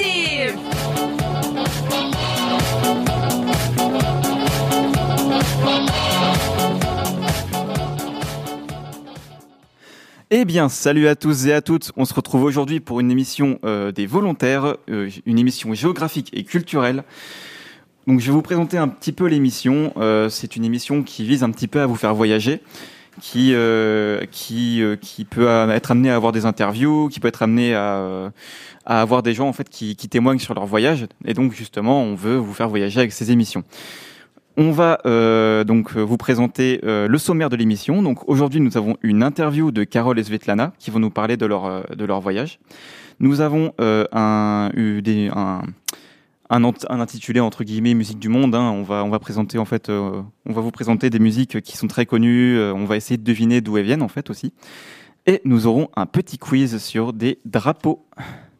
Active Eh bien, salut à tous et à toutes. On se retrouve aujourd'hui pour une émission euh, des volontaires, euh, une émission géographique et culturelle. Donc, je vais vous présenter un petit peu l'émission. Euh, c'est une émission qui vise un petit peu à vous faire voyager, qui euh, qui euh, qui peut être amené à avoir des interviews, qui peut être amené à euh, à avoir des gens en fait qui, témoignent sur leur voyage. Et donc, justement, on veut vous faire voyager avec ces émissions. On va donc vous présenter le sommaire de l'émission. Donc aujourd'hui, nous avons une interview de Carole et Svetlana qui vont nous parler de leur de leur voyage. Nous avons un, un un, intitulé entre guillemets musique du monde. hein. On va on va présenter en fait, euh, on va vous présenter des musiques qui sont très connues. euh, on va essayer de deviner d'où elles viennent en fait aussi. Et nous aurons un petit quiz sur des drapeaux,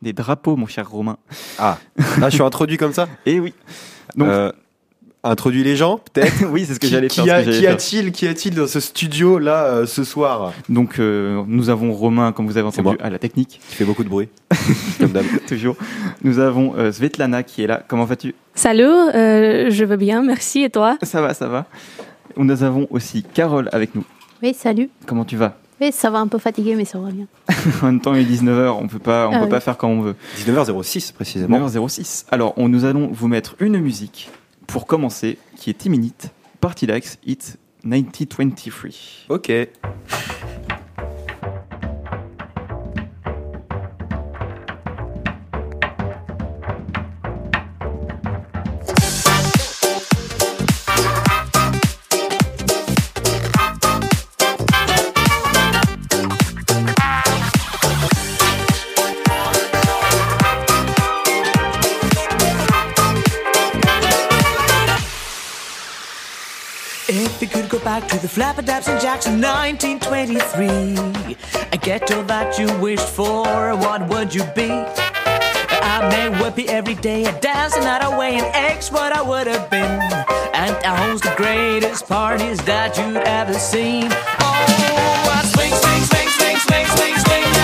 des drapeaux, mon cher Romain. Ah, là je suis introduit comme ça? Et oui. Donc Euh, introduis les gens, peut-être. oui, c'est ce que j'allais qui faire. a- que qui a-t-il, qui a-t-il dans ce studio là euh, ce soir? Donc euh, nous avons Romain, comme vous avez entendu, à la technique, Qui fait beaucoup de bruit, comme d'hab. toujours. Nous avons euh, Svetlana qui est là. Comment vas-tu? Salut, euh, je vais bien, merci. Et toi? Ça va, ça va. Nous avons aussi Carole avec nous. Oui, salut. Comment tu vas? Oui, ça va un peu fatigué, mais ça va bien. En même temps, il est 19h, on peut pas, on Ah peut oui. pas faire comme on veut. 19h06 précisément. 9h06. Alors, on, nous allons vous mettre une musique pour commencer, qui est Timinite, Party Likes It 1923. Ok. To the flapperdaps in Jackson 1923 and get all that you wished for, what would you be? I may whippy every day and dance another way and X what I would have been. And I host the greatest parties that you'd ever seen. Oh, I swing, swing, swing, swing, swing, swing, swing,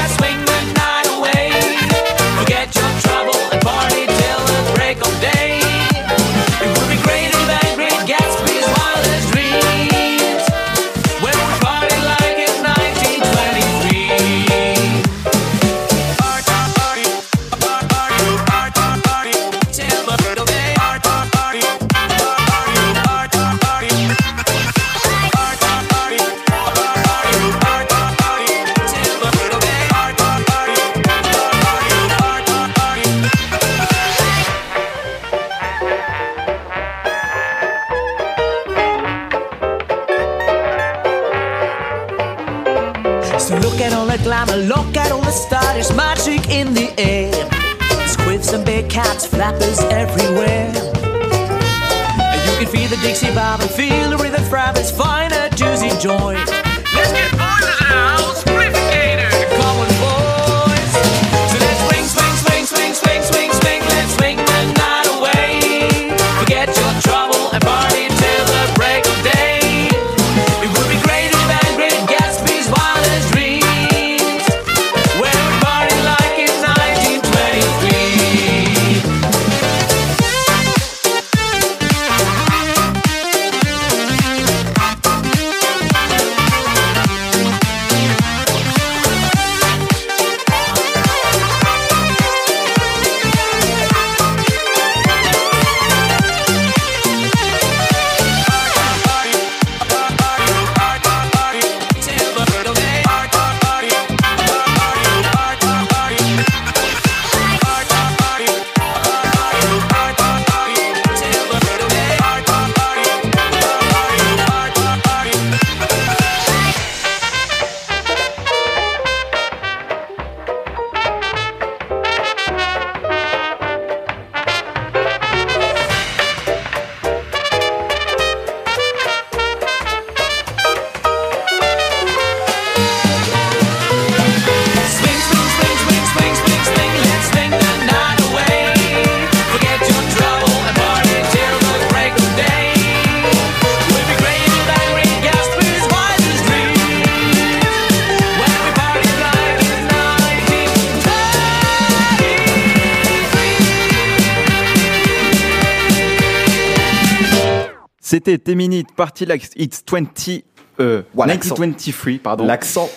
c'était Teminute Party Like It's 20, euh, Voilà, l'accent. 1923, pardon. L'accent.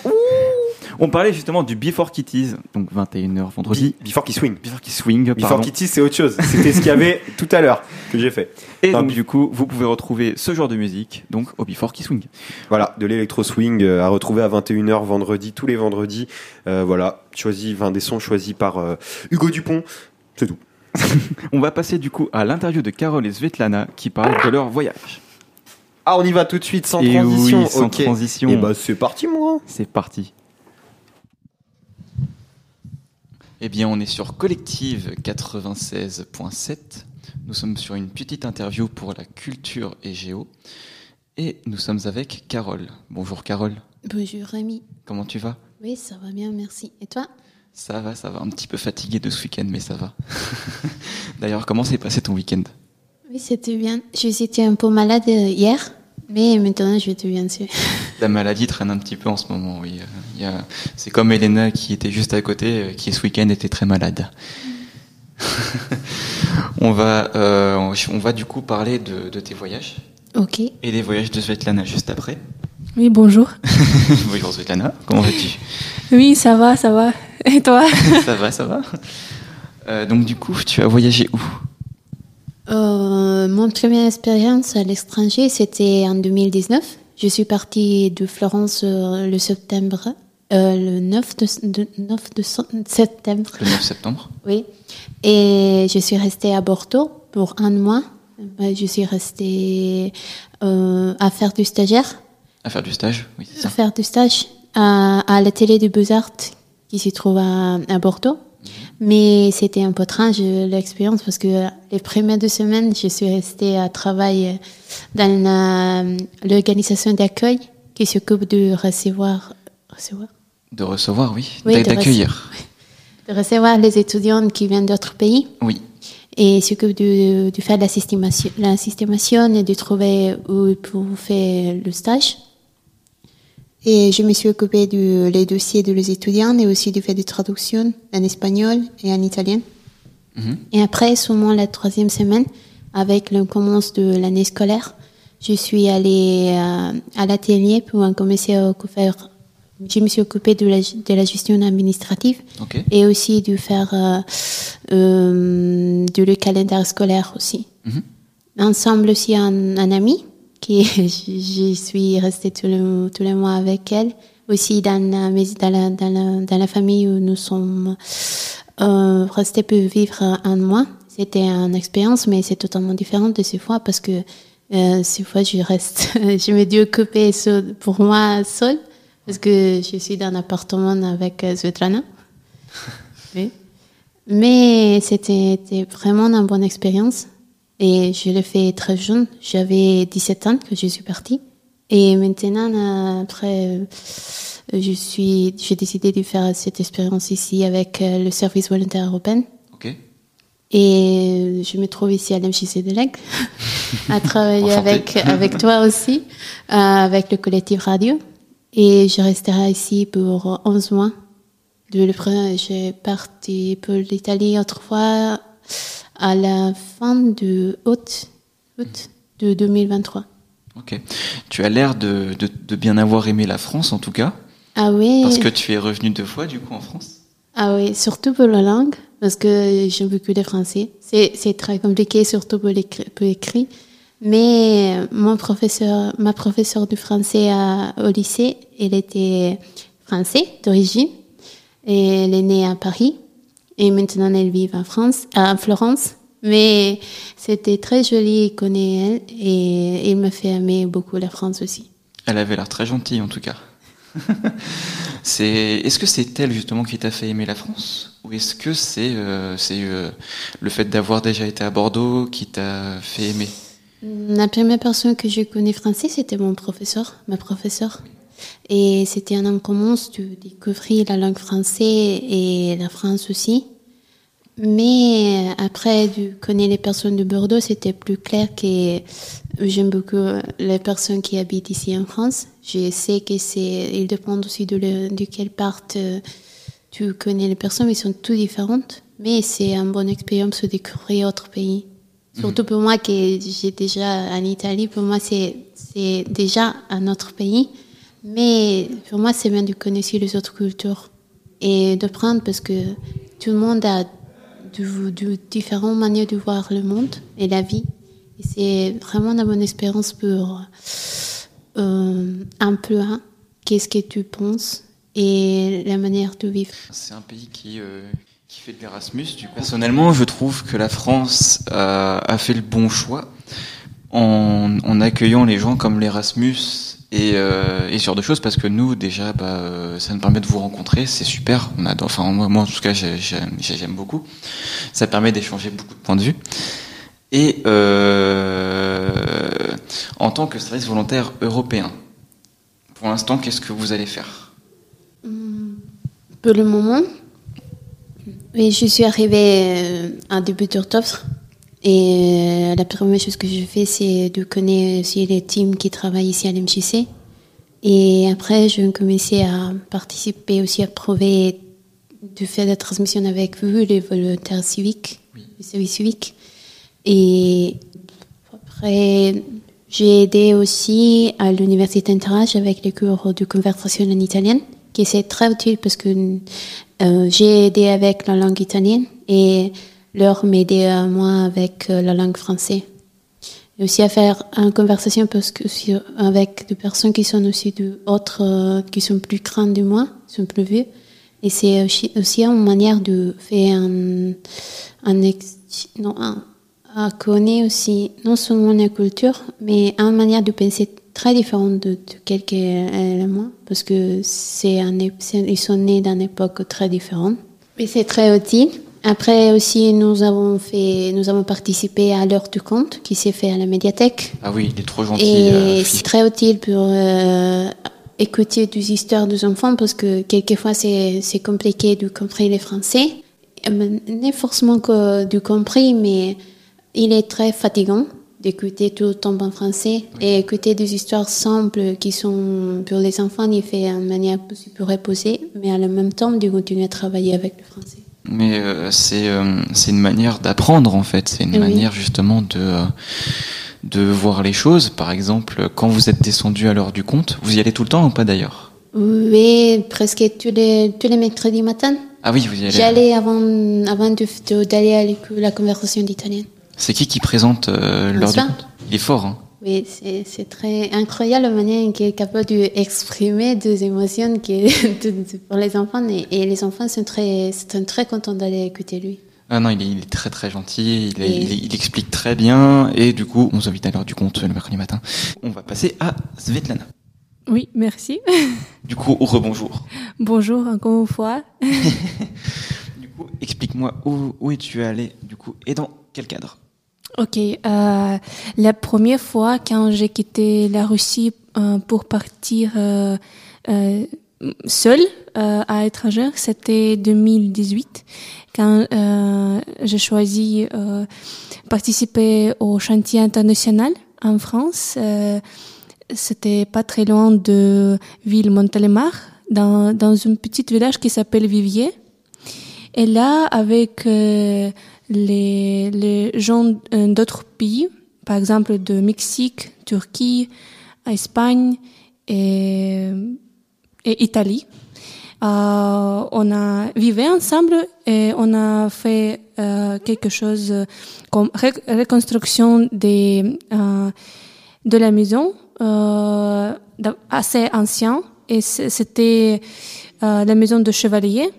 On parlait justement du Before Kitties, donc 21h vendredi. Before qui swing. Before Kitty Swing, Before pardon. Kitty, c'est autre chose. C'était ce qu'il y avait tout à l'heure que j'ai fait. Et donc du coup, vous pouvez retrouver ce genre de musique donc au Before Kitty Swing. Voilà, de l'électro swing euh, à retrouver à 21h vendredi, tous les vendredis. Euh, voilà, choisi, 20 des sons choisis par euh, Hugo Dupont. C'est tout. On va passer du coup à l'interview de Carole et Svetlana qui parlent de leur voyage. Ah, on y va tout de suite sans Et transition. oui, sans ok. transition. Et bah c'est parti moi. C'est parti. Eh bien, on est sur Collective 96.7. Nous sommes sur une petite interview pour la culture et géo. Et nous sommes avec Carole. Bonjour Carole, Bonjour Rémi. comment tu vas? Oui, ça va bien, merci. Et toi? Ça va, ça va. Un petit peu fatigué de ce week-end, mais ça va. D'ailleurs, comment s'est passé ton week-end? Oui, c'était bien. J'étais un peu malade euh, hier, mais maintenant je vais bien sûr. La maladie traîne un petit peu en ce moment, oui. Il y a- C'est comme Elena qui était juste à côté, euh, qui ce week-end était très malade. on, va, euh, on on va du coup parler de, de tes voyages Ok. et des voyages de Svetlana juste après. Oui, bonjour. Bonjour Svetlana, comment vas-tu? Oui, ça va, ça va. Et toi? Ça va, ça va Euh, Donc du coup, tu as voyagé où? Euh, mon première expérience à l'étranger, c'était en 2019. Je suis partie de Florence euh, le septembre, euh, le 9 de, de- 9 de so- septembre. Le 9 septembre Oui. Et je suis restée à Bordeaux pour un mois. Euh, Je suis restée euh, à faire du stagiaire, À faire du stage Oui, c'est à ça. faire du stage à, à la télé du Beaux-Arts qui se trouve à, à Bordeaux. Mais c'était un peu étrange euh, l'expérience parce que les premières deux semaines, je suis restée à travailler dans la- l'organisation d'accueil qui s'occupe de recevoir, recevoir? De recevoir, oui. Oui, D'a- de D'accueillir. de recevoir les étudiants qui viennent d'autres pays. Oui. et s'occupe de, de faire la systémation, la systémation et de trouver où pour faire le stage. Et je me suis occupée de les dossiers de les étudiants et aussi du fait de traduction en espagnol et en italien. Mhm. Et après, seulement la troisième semaine, avec le commence de l'année scolaire, je suis allée euh, à l'atelier pour commencer à faire. Je me suis occupée de la, de la gestion administrative Ok. et aussi de faire euh, euh, de le calendrier scolaire aussi. Mhm. Ensemble aussi un, un ami qui je suis restée tous les, tous les mois avec elle aussi dans la, dans la, dans la, dans la famille où nous sommes euh, restés pour vivre un mois. C'était une expérience, mais c'est totalement différent de ces fois parce que euh, ces fois je reste, je me dis occupée seule- pour moi seule parce que je suis dans un appartement avec euh, Svetlana. Oui. Mais c'était vraiment une bonne expérience. Et je l'ai fait très jeune. J'avais 17 ans que je suis partie. Et maintenant, euh, après, euh, je suis, j'ai décidé de faire cette expérience ici avec euh, le service volontaire européen. Ok. Et je me trouve ici à l'MJC de l'Aigle, à travailler avec, avec toi aussi, euh, avec le collectif radio. Et je resterai ici pour 11 mois. De le pre- j'ai parti pour l'Italie autrefois à la fin de août, août de 2023. Ok. Tu as l'air de, de, de bien avoir aimé la France, en tout cas, Ah oui. parce que tu es revenu deux fois, du coup, en France. Ah oui, surtout pour la langue, parce que j'aime beaucoup le français. C'est, c'est très compliqué, surtout pour l'écrit. Mais euh, mon professeur, ma professeure de français à- au lycée, elle était français d'origine. Et elle est née à Paris. Et maintenant, elle vit en France, à Florence. Mais c'était très joli, connaît elle. Et il m'a fait aimer beaucoup la France aussi. Elle avait l'air très gentille, en tout cas. c'est, est-ce que c'est elle justement qui t'a fait aimer la France, ou est-ce que c'est, euh, c'est euh, le fait d'avoir déjà été à Bordeaux qui t'a fait aimer? La première personne que je connais français, c'était mon professeur, ma professeure. Et c'était un an commence de découvrir la langue française et la France aussi. Mais après de connaître les personnes de Bordeaux, c'était plus clair que j'aime beaucoup les personnes qui habitent ici en France. Je sais que c'est, il dépend aussi de, le, de quelle part euh, tu connais les personnes, mais ils sont toutes différentes. Mais c'est une bonne expérience de découvrir autre pays. Surtout pour moi qui j'ai déjà en Italie, pour moi c'est c'est déjà un autre pays. Mais pour moi c'est bien de connaître les autres cultures et de prendre parce que tout le monde a de, différentes manières de voir le monde et la vie. C'est vraiment une bonne expérience pour euh, un peu hein, qu'est-ce que tu penses et la manière de vivre. C'est un pays qui, euh, qui fait de l'Erasmus. Personnellement, je trouve que la France a, a fait le bon choix en accueillant les gens comme l'Erasmus et, euh, et ce genre de choses parce que nous déjà bah, euh, ça nous permet de vous rencontrer c'est super. On adore enfin moi, moi en tout cas j'ai- j'aime beaucoup. Ça permet d'échanger beaucoup de points de vue. Et euh, en tant que service volontaire européen pour l'instant qu'est-ce que vous allez faire? Pour le moment, oui, je suis arrivée euh, en début d'octobre. Et euh, la première chose que je fais, c'est de connaître aussi les teams qui travaillent ici à l'MJC. Et après, je vais commencer à participer aussi à prouver de faire la transmission avec vous, les volontaires civiques, le service civique. Et après, j'ai aidé aussi à l'université Interage avec les cours de conversation en italienne, qui c'est très utile parce que euh, j'ai aidé avec la langue italienne et leur m'aider à moi avec euh, la langue française. Et aussi à faire une conversation parce que avec des personnes qui sont aussi de autres, euh, qui sont plus grandes que moi, qui sont plus vieux. Et c'est aussi, aussi une manière de faire un, un, non, à connaître aussi non seulement la culture, mais une manière de penser très différente de, de quelqu'un parce que sont nés d'une époque très différente. Et c'est très utile. Après aussi, nous avons fait, nous avons participé à l'heure du compte qui s'est fait à la médiathèque. ah oui il est trop gentil Et euh, c'est très utile pour euh, écouter des histoires des enfants parce que quelquefois c'est c'est compliqué de comprendre les français. Pas forcément que de comprendre, mais il est très fatigant d'écouter tout le temps en français et écouter des histoires simples qui sont pour les enfants, il fait de manière plus plus reposée, mais en même temps de continuer à travailler avec le français. Mais euh, c'est euh, c'est une manière d'apprendre en fait. C'est une Oui. manière justement de euh, de voir les choses. Par exemple, quand vous êtes descendu à l'heure du compte, vous y allez tout le temps ou pas d'ailleurs? Oui, presque tous les, tous les mercredis matin. Ah oui, vous y allez. J'allais avant, avant de- de- d'aller à la conversation d'italien. C'est qui qui présente euh, l'heure du compte? Il est fort. Hein Oui, c'est très incroyable la manière qu'il est capable d'exprimer des émotions qui, pour les enfants. Et, et les enfants sont très, sont très contents d'aller écouter lui. ah non, il est, il est très très gentil. Il, est- Et- il, est- il explique très bien. Et du coup, on vous invite à l'heure du compte le mercredi matin. On va passer à Svetlana. Oui, merci. Du coup, rebonjour. Bonjour encore une fois. Du coup, explique-moi où, où es-tu allé du coup et dans quel cadre? Ok, euh, la première fois quand j'ai quitté la Russie euh, pour partir euh, euh, seule euh, à l'étranger, c'était 2018 quand euh, j'ai choisi euh, participer au chantier international en France. C'était pas très loin de ville Montélimar, dans, dans un petit village qui s'appelle Vivier. Et là, avec les, les gens euh, d'autres pays, par exemple de Mexique, Turquie, Espagne et, et Italie, euh, on a vécu ensemble et on a fait euh, quelque chose comme ré- reconstruction des, euh, de la maison euh, assez ancien et c'était euh, la maison de chevalier.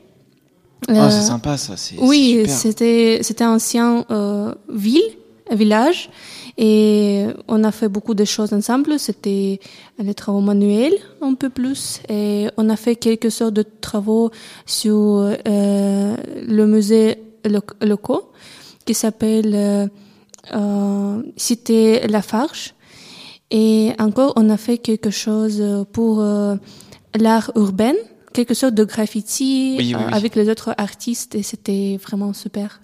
Ah, Euh, c'est sympa ça. C'est oui, c'était c'était ancien euh, ville, village, et on a fait beaucoup de choses ensemble. C'était les travaux manuels un peu plus, et on a fait quelques sortes de travaux sur euh, le musée loc- locaux qui s'appelle euh, euh, Cité Lafarge. Et encore, on a fait quelque chose pour euh, l'art urbain, quelque sorte de graffiti Oui, oui, euh, oui. avec les autres artistes, et c'était vraiment super.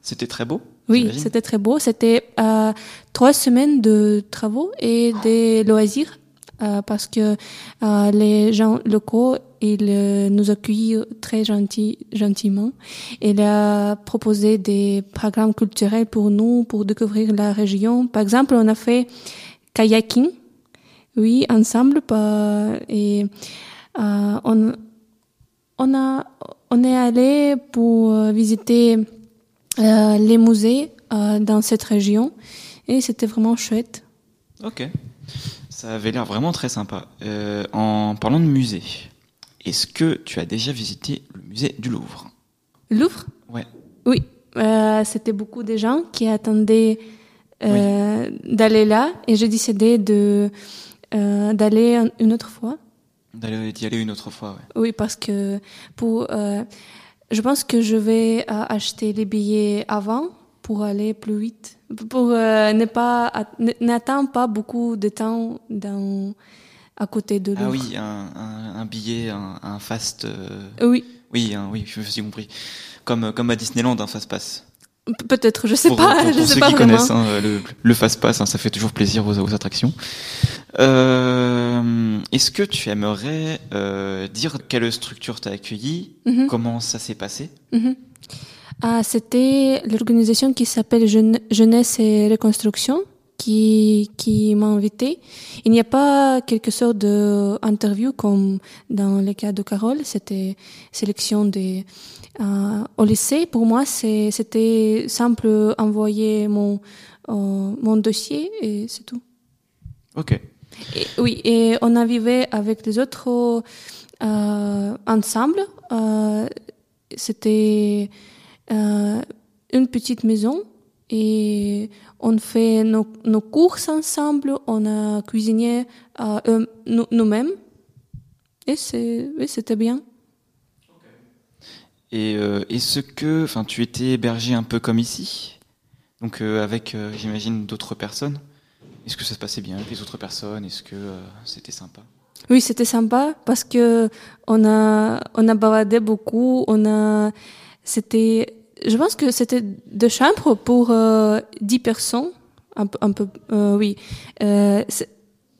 C'était très beau. Oui, c'était très beau. C'était euh, trois semaines de travaux et des loisirs euh, parce que euh, les gens locaux il euh, nous accueillit très gentil, gentiment. Il a proposé des programmes culturels pour nous, pour découvrir la région. Par exemple, on a fait kayaking, oui, ensemble, et euh, on, on a, on est allé pour euh, visiter euh, les musées euh, dans cette région, et c'était vraiment chouette. Ok. Ça avait l'air vraiment très sympa. Euh, en parlant de musée, est-ce que tu as déjà visité le musée du Louvre? Louvre? Ouais. Oui, c'était beaucoup de gens qui attendaient d'aller là et j'ai décidé de d'aller un- une autre fois. D'aller d'y aller une autre fois, ouais. Oui, parce que pour euh, je pense que je vais euh, acheter les billets avant pour aller plus vite, pour euh, ne pas n'attendre pas beaucoup de temps dans à côté de Louvre. Ah oui, un, un, un billet, un, un fast. euh, Oui, Oui, oui, je me suis compris. Comme, comme à Disneyland, un fast pass. Peut-être, je sais pour, pas, pour- je sais ceux pas qui vraiment. connaissent hein, le, le fast pass, hein, ça fait toujours plaisir aux, aux attractions. Euh, Est-ce que tu aimerais euh, dire quelle structure t'a accueilli, Mhm. comment ça s'est passé? Mhm. Ah, c'était l'organisation qui s'appelle Jeune- Jeunesse et Reconstruction qui, qui m'a invité. Il n'y a pas quelque sorte d'interview comme dans le cas de Carole, c'était sélection des, euh, au lycée. Pour moi, c'était simple envoyer mon, euh, mon dossier et c'est tout. Ok. Oui, et on a vécu avec les autres euh, ensemble. Euh, C'était euh, une petite maison et on fait nos, nos courses ensemble. On a cuisiné nous-mêmes. Et c'était bien. Et est-ce que, enfin, tu étais hébergé un peu comme ici, donc avec, j'imagine, d'autres personnes? Est-ce que ça se passait bien avec les autres personnes? Est-ce que euh, c'était sympa? Oui, c'était sympa parce que on a on a beaucoup. On a c'était je pense que c'était deux chambres pour euh, 10 personnes. Un un peu euh, oui. Euh,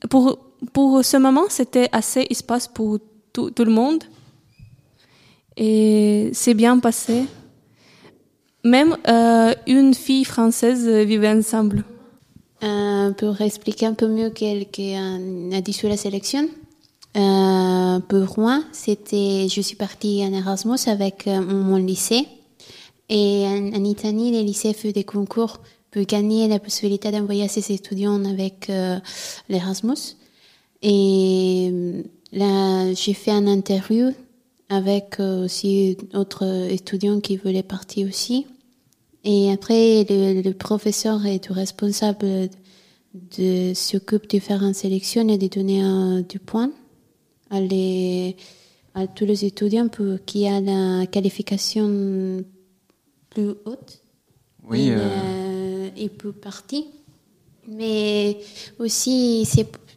pour pour ce moment, c'était assez espace pour tout, le monde et c'est bien passé. Même une fille française vivait ensemble. Euh, pour expliquer un peu mieux quel qu'on a dit sur la sélection, euh, pour moi, c'était, je suis partie en Erasmus avec euh, mon lycée. Et en, Italie, les lycées font des concours pour gagner la possibilité d'envoyer ses étudiants avec l'Erasmus. Et là, j'ai fait un interview avec aussi d'autres étudiants qui voulaient partir aussi. Et après, le, le professeur est responsable de s'occupe de faire une sélection et de donner un, du point à, les, à tous les étudiants pour qui a la qualification plus haute. Oui. Et, euh, euh, il peut partir. Mais aussi,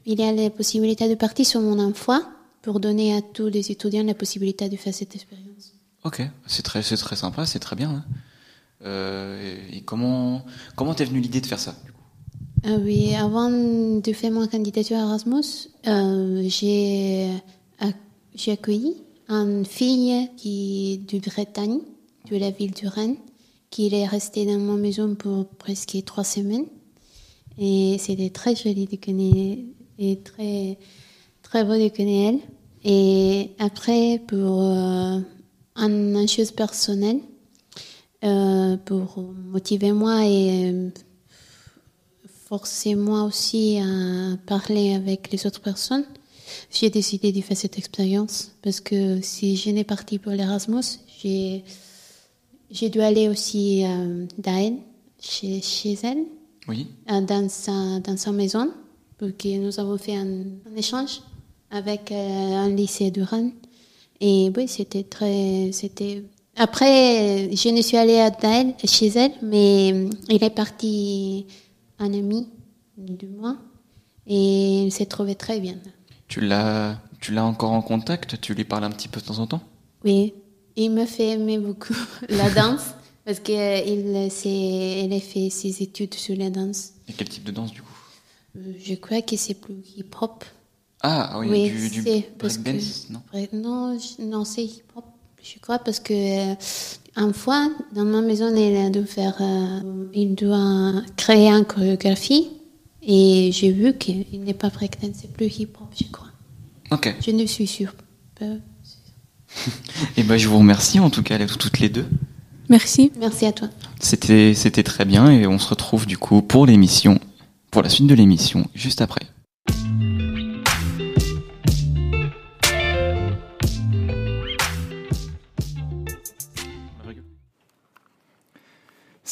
il y a la possibilité de partir sur mon emploi pour donner à tous les étudiants la possibilité de faire cette expérience. Ok, c'est très, très sympa, c'est très bien. hein. Euh, et comment, comment t'es venue l'idée de faire ça Ah oui, avant de faire ma candidature à Erasmus, euh, j'ai ac- j'ai accueilli une fille qui de Bretagne, de la ville de Rennes, qui est restée dans ma maison pour presque trois semaines. Et c'était très joli de connaître et très, très beau de connaître elle. Et après, pour euh, une chose personnelle, euh, pour motiver moi et euh, forcer moi aussi à parler avec les autres personnes, j'ai décidé de faire cette expérience parce que si je n'ai parti pour l'Erasmus, j'ai j'ai dû aller aussi euh, d'elle, chez, chez elle, Oui. euh, dans sa, dans sa maison, pour que nous avons fait un, un échange avec euh, un lycée de Rennes. Et oui, c'était très, c'était. Après, je ne suis allée à Daël, chez elle, mais euh, il est parti un ami de moi et il s'est trouvé très bien. Tu l'as, tu l'as encore en contact? Tu lui parles un petit peu de temps en temps? Oui, il me fait aimer beaucoup la danse parce qu'il il a fait ses études sur la danse. Et quel type de danse du coup? Euh, Je crois que c'est plus hip-hop. Ah oui, Oui, du, du breakdance, non? non c'est hip-hop, je crois, parce que euh, une fois, dans ma maison, il a dû faire, euh, il doit créer une chorégraphie. Et j'ai vu qu'il n'est pas breakdance, c'est plus hip-hop, je crois. Ok. Je ne suis sûre. Euh, Et ben je vous remercie en tout cas les- toutes les deux. Merci. Merci à toi. C'était c'était très bien et on se retrouve du coup pour l'émission, pour la suite de l'émission juste après.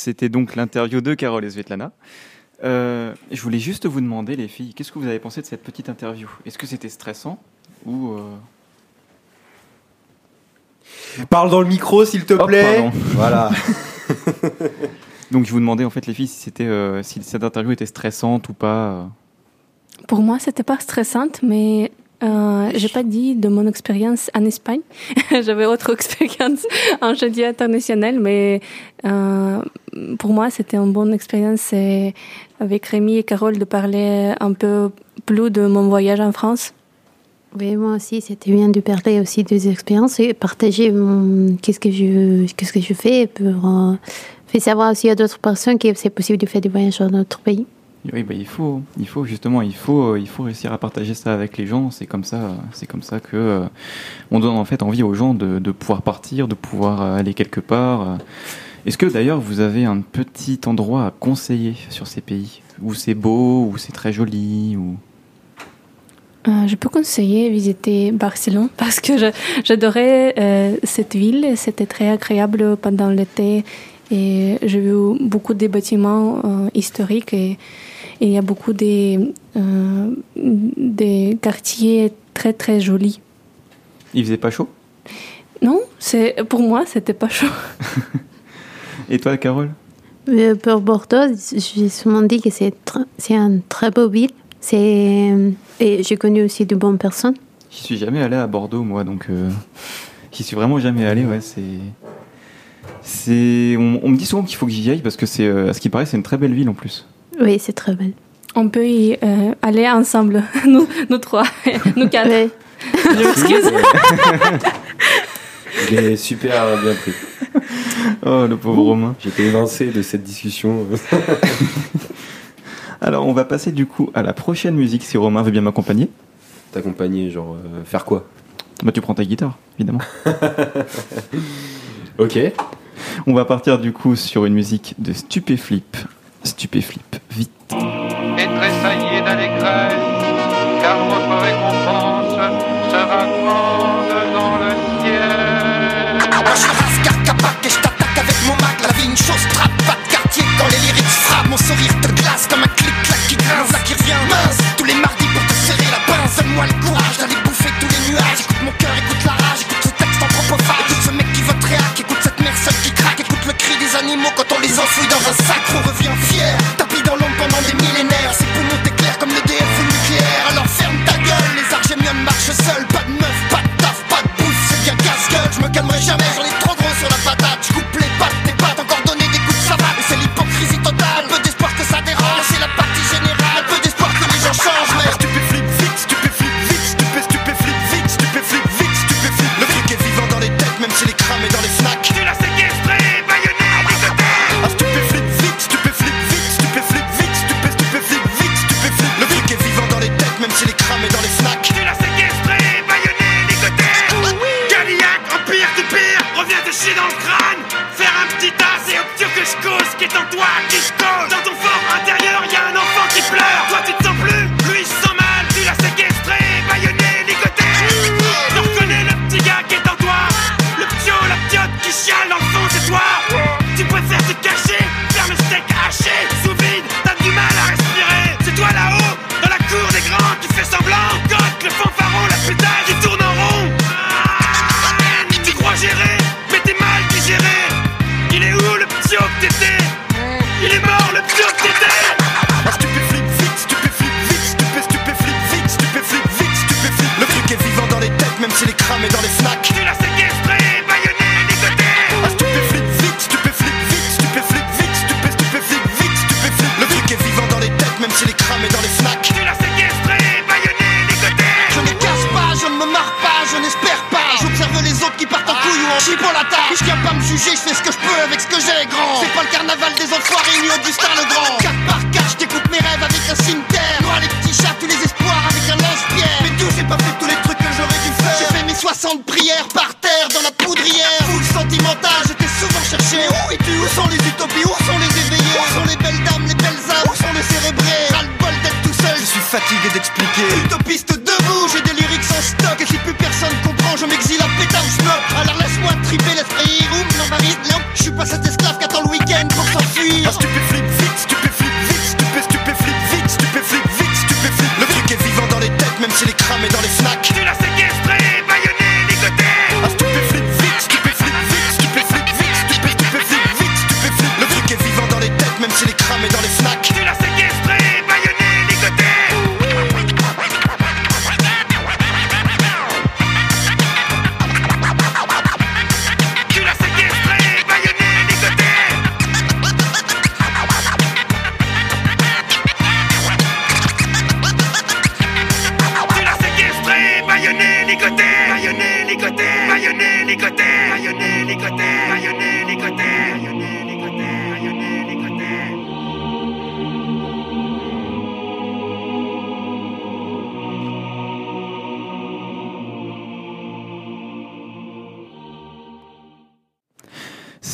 C'était donc l'interview de Carole et Svetlana. Euh, je voulais juste vous demander, les filles, qu'est-ce que vous avez pensé de cette petite interview? Est-ce que c'était stressant ou euh, Parle dans le micro, s'il te plaît. pardon. Voilà. Donc je vous demandais en fait les filles si c'était euh, si cette interview était stressante ou pas. Pour moi, c'était pas stressante, mais euh, j'ai pas dit de mon expérience en Espagne. J'avais autre expérience en jeudi international, mais euh, pour moi, c'était une bonne expérience avec Rémi et Carole de parler un peu plus de mon voyage en France. Oui, moi aussi, c'était bien de parler aussi des expériences et partager qu'est-ce que je fais pour euh, faire savoir aussi à d'autres personnes que c'est possible de faire des voyages dans notre pays. Oui, bah, il faut, il faut justement, il faut, euh, il faut réussir à partager ça avec les gens. C'est comme ça, c'est comme ça que euh, on donne en fait envie aux gens de, pouvoir partir, de pouvoir euh, aller quelque part. Est-ce que d'ailleurs vous avez un petit endroit à conseiller sur ces pays? Où c'est beau, où c'est très joli, ou? Je peux conseiller visiter Barcelone parce que j'adorais cette ville. C'était très agréable pendant l'été et j'ai vu beaucoup de bâtiments historiques et, et il y a beaucoup de, euh, des quartiers très très jolis. il faisait pas chaud? Non, c'est pour moi c'était pas chaud. Et toi, Carole? Euh, Pour Bordeaux, j'ai souvent dit que c'est tr- c'est un très beau ville. C'est et j'ai connu aussi de bonnes personnes. J'y suis jamais allé à Bordeaux, moi, donc euh, j'y suis vraiment jamais allé. Ouais, c'est, c'est, on, on me dit souvent qu'il faut que j'y aille parce que c'est, euh, à ce qui paraît, c'est une très belle ville en plus. Oui, c'est très belle. On peut y euh, aller ensemble, nous, nous trois, nous quatre. Oui. Je m'excuse. Il est super bien pris. Oh, le pauvre Romain. J'ai été évincé de cette discussion. Alors, on va passer du coup à la prochaine musique si Romain veut bien m'accompagner. T'accompagner, genre, euh, faire quoi? Bah, tu prends ta guitare, évidemment. Ok. On va partir du coup sur une musique de Stupéflip. Stupéflip, vite. et tressaillez d'allégresse, car votre récompense sera grande dans le ciel. Moi je rase car capac et je t'attaque avec mon mag. La vie une chose trappe, pas de quartier. Quand les lyrics frappent Mon sourire te glace comme un clic-clac qui grince Là qui revient mince, tous les mardis pour te serrer la pince. Donne-moi le courage quand on les enfouit dans un sac On revient fier, tapis dans l'ombre pendant des millénaires. Ses poumons t'éclairent comme le DF nucléaire. Alors ferme ta gueule, les argémiums marchent seuls. Pas de meuf, pas de taf, pas de bouffe, c'est bien casse-gueule Je me calmerai jamais,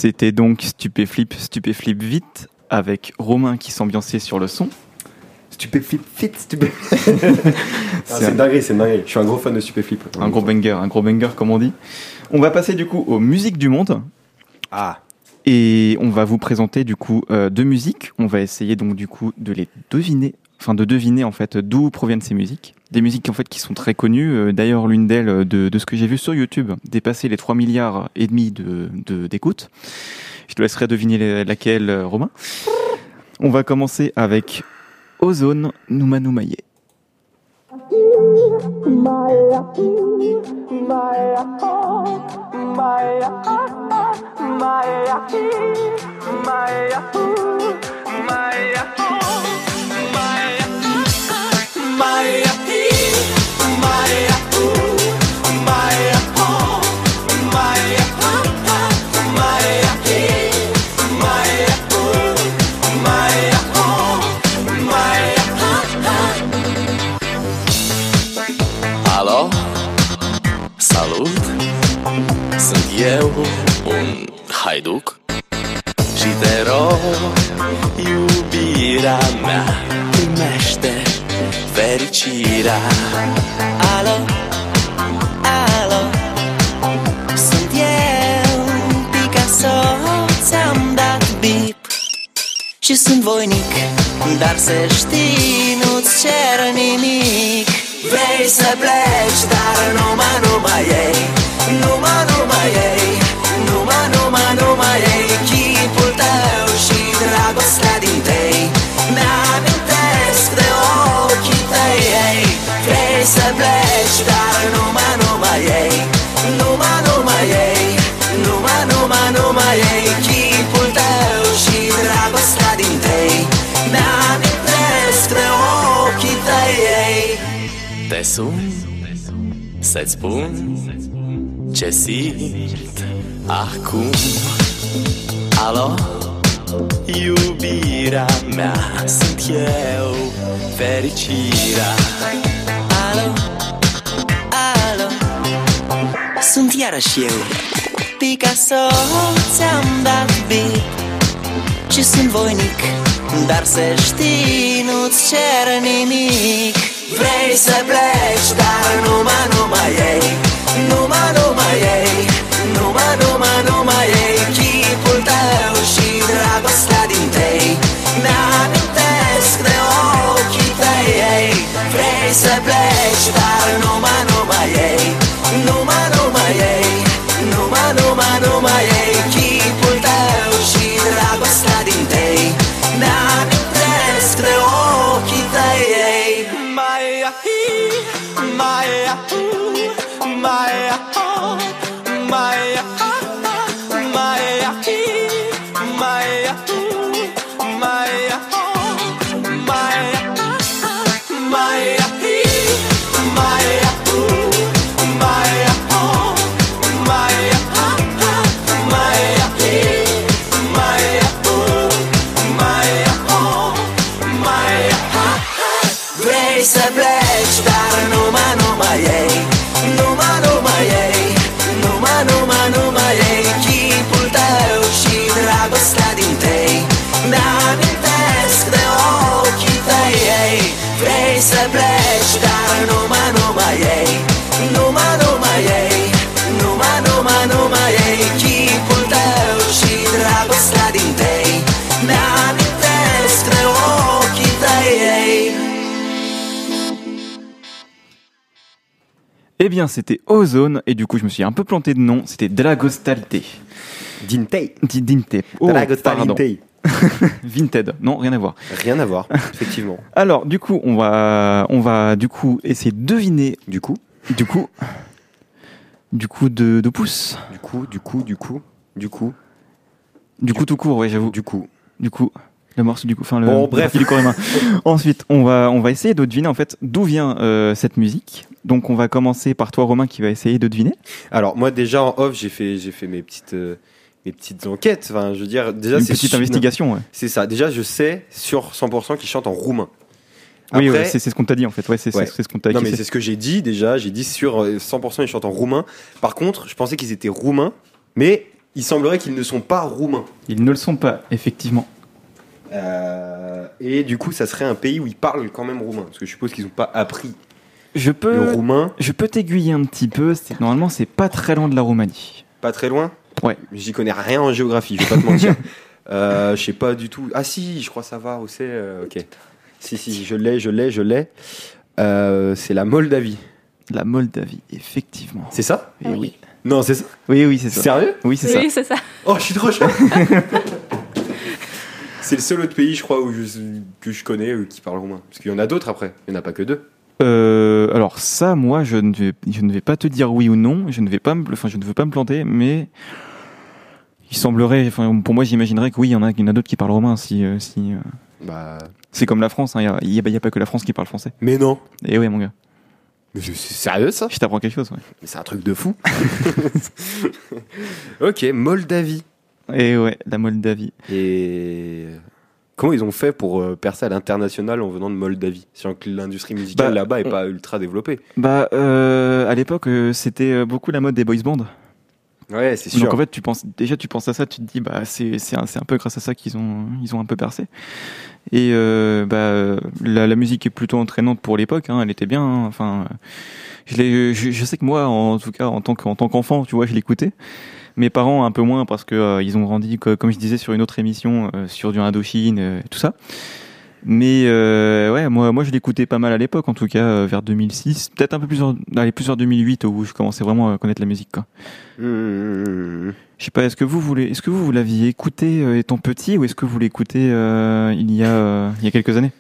C'était donc Stupéflip, Stupéflip vite, avec Romain qui s'ambiançait sur le son. Stupéflip, fit, stupé. Ah, C'est un- une dinguerie, c'est une dinguerie. Je suis un gros fan de Stupéflip. Un gros banger, un gros banger comme on dit. On va passer du coup aux musiques du monde. Ah, Et on va vous présenter du coup euh, deux musiques. On va essayer donc du coup de les deviner, enfin de deviner en fait d'où proviennent ces musiques. Des musiques en fait qui sont très connues. Euh, D'ailleurs, l'une d'elles, euh, de, ce que j'ai vu sur YouTube, dépasser les 3 milliards et demi de d'écoutes. Je te laisserai deviner la- laquelle, euh, Romain. On va commencer avec Ozone Nouma Noumaye. Alo, salut, sunt eu, un haiduc. Și te rog, iubirea mea Primește fericirea. Alo, alo, sunt eu, Picasso Ți-am dat bip. Și sunt voinic Dar să știi, nu-ți cer nimic. Vrei să pleci, dar numai, numai ei Numai, numai ei pleci, dar numai, numai ei. Numai, numai ei. Numai, numai, numai ei. Chipul tău și dragostea din tei Mi-amintesc de ochii tăi ei. Te sun să-ți spun ce simt acum. Alo, iubirea mea Sunt eu, fericirea. Alo, alo Sunt iarăși eu. Picasso ți-am dat beat. Și sunt voinic Dar să știi, nu-ți cer nimic. Vrei să pleci, dar numai, numai ei. Numai, numai ei. Numai, numai, numai ei. Chipul tău și dragostea din tei. Mi-amintesc de ochii tăi ei. Vrei să pleci, dar numai, my, my, my. Eh bien, c'était Ozone, et du coup, je me suis un peu planté de nom. C'était Dragostalite. Dintei. Di- Dinte. Oh, pardon. Dragostalintei. Vinted. Non, rien à voir. Rien à voir, effectivement. Alors, du coup, on va, on va du coup essayer de deviner. Du coup, Du coup, du coup de, de pouce. du coup, du coup, du coup, du coup, Du coup tout court, ouais, j'avoue. du coup. Du coup, le morceau du coup, enfin le. Bon, bref. partie du corps humain. Ensuite, on va, on va essayer de deviner en fait d'où vient euh, cette musique. Donc, on va commencer par toi, Romain, qui va essayer de deviner. Alors moi déjà en off j'ai fait j'ai fait mes petites euh, mes petites enquêtes. Enfin je veux dire déjà Une c'est petite su- investigation. Ouais. C'est ça. Déjà je sais sur 100% qu'ils chantent en roumain. oui, Après- ouais, c'est c'est ce qu'on t'a dit en fait. Ouais, c'est Ouais. ce qu'on t'a Non mais c'est ce que j'ai dit déjà. J'ai dit sur euh, 100% ils chantent en roumain. Par contre je pensais qu'ils étaient roumains, mais il semblerait qu'ils ne sont pas roumains. Ils ne le sont pas, effectivement. Euh, et du coup ça serait un pays où ils parlent quand même roumain, parce que je suppose qu'ils n'ont pas appris Je le roumain. je peux t'aiguiller un petit peu. c'est- Normalement, c'est pas très loin de la Roumanie. Pas très loin? Ouais. J'y connais rien en géographie, je vais pas te mentir. Euh, je sais pas du tout. Ah si, je crois savoir où c'est. euh, ok. Si, si, je l'ai, je l'ai, je l'ai. Euh, c'est la Moldavie. La Moldavie, effectivement. C'est ça? Eh oui. Non, c'est ça? Oui, oui, c'est ça. Sérieux? Oui, c'est ça. Oui, c'est ça. Oh, je suis trop chaud. c'est le seul autre pays, je crois, où je, que je connais euh, qui parle roumain. Parce qu'il y en a d'autres après. Il n'y en a pas que deux. Euh, alors ça, moi, je ne, vais, je ne vais pas te dire oui ou non. Je ne vais pas, me, enfin, je ne veux pas me planter, mais il semblerait, enfin, pour moi, j'imaginerais que oui, il y en a, il y en a d'autres qui parlent romain. Si, euh, si, euh, Bah. c'est comme la France, hein, il n'y a, pas que la France qui parle français. Mais non. Et ouais, mon gars, Mais c'est c'est sérieux ça? Je t'apprends quelque chose. Ouais. Mais c'est un truc de fou. ok, Moldavie. Et ouais, la Moldavie. Et comment ils ont fait pour euh, percer à l'international en venant de Moldavie? Sachant que l'industrie musicale Bah, là-bas est on- pas ultra développée. Bah, euh, à l'époque, euh, c'était euh, beaucoup la mode des boys bands. Ouais, c'est sûr. Donc en fait, tu penses déjà, tu penses à ça, tu te dis, bah, c'est c'est un, un peu grâce à ça qu'ils ont, ils ont un peu percé. Et euh, bah, la, la musique est plutôt entraînante pour l'époque. Hein, elle était bien. hein, enfin, euh, je, l'ai- je, je sais que moi, en tout cas, en tant que- en tant qu'enfant, tu vois, je l'écoutais. Mes parents un peu moins parce que euh, ils ont grandi, co- comme je disais sur une autre émission, euh, sur du Indochine, euh, tout ça. Mais ouais, moi, moi je l'écoutais pas mal à l'époque, en tout cas vers 2006, peut-être un peu plus, en, allez, plus vers 2008 où je commençais vraiment à connaître la musique. Quoi. Mmh, mmh, mmh. Je sais pas, est-ce que vous voulez, est-ce que vous, vous l'aviez écouté étant petit ou est-ce que vous l'écoutez il y a il y a quelques années?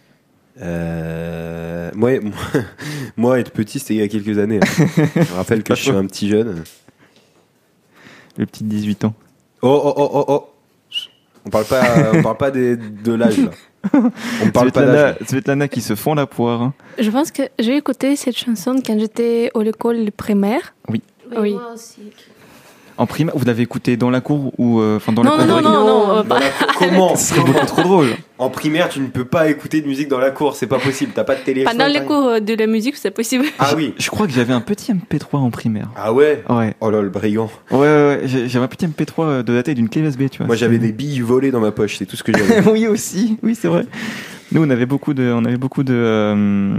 Euh, moi, moi, être petit, c'était il y a quelques années. hein. je me rappelle que je suis un petit jeune. Le petit 18 ans. Oh, oh, oh, oh, oh. On parle pas, on parle pas des- de l'âge là. On parle pas d'âge. Svetlana qui se fond la poire. hein. Je pense que j'ai écouté cette chanson quand j'étais à l'école primaire. Oui. moi aussi. En primaire, vous l'avez écouté dans la cour ou euh, enfin dans Non, la non, cour de non, non, non, euh, Dans pas- la cour, comment Ce serait beaucoup trop drôle. En primaire, tu ne peux pas écouter de musique dans la cour, c'est pas possible. T'as pas de télé. Pendant rien. les cours de la musique, c'est possible. Ah oui. Je crois que j'avais un petit MP3 en primaire. Ah ouais. Ouais. Oh là, le brigand. Ouais, ouais, ouais. J'avais un petit MP3 de daté d'une clé USB, tu vois. Moi, j'avais des billes volées dans ma poche, c'est tout ce que j'avais. oui aussi, oui c'est vrai. Nous on avait beaucoup de, on avait beaucoup de, euh,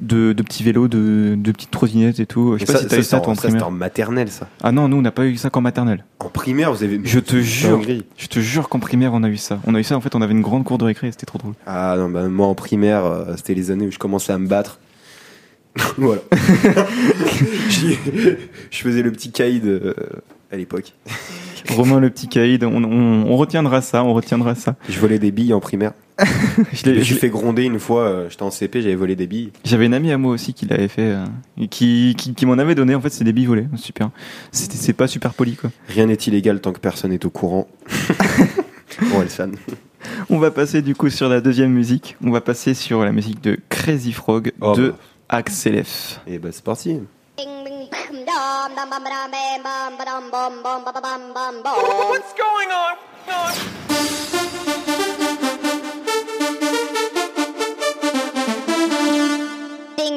de, de petits vélos, de, de petites trottinettes et tout. Je sais pas si t'as eu ça toi en en- ça, c'était primaire. en maternelle, ça. Ah non, nous on n'a pas eu ça qu'en maternelle. En primaire, vous avez. Je te jure, je te jure qu'en primaire on a eu ça. On a eu ça en fait, on avait une grande cour de récré, c'était trop drôle. Ah non, bah, moi en primaire, euh, c'était les années où je commençais à me battre. voilà. Je faisais le petit caïd euh, à l'époque. Romain le petit caïd, on, on, on retiendra ça, on retiendra ça. Je volais des billes en primaire. Je l'ai- je fait gronder une fois, euh, j'étais en CP, j'avais volé des billes. J'avais une amie à moi aussi qui l'avait fait, euh, et qui, qui, qui m'en avait donné. En fait, c'est des billes volées, super. C'était, c'est pas super poli quoi. Rien n'est illégal tant que personne n'est au courant. bon, Elsan. On va passer du coup sur la deuxième musique. On va passer sur la musique de Crazy Frog Oh, de bah. Axel F. Et bah c'est parti. What's going on?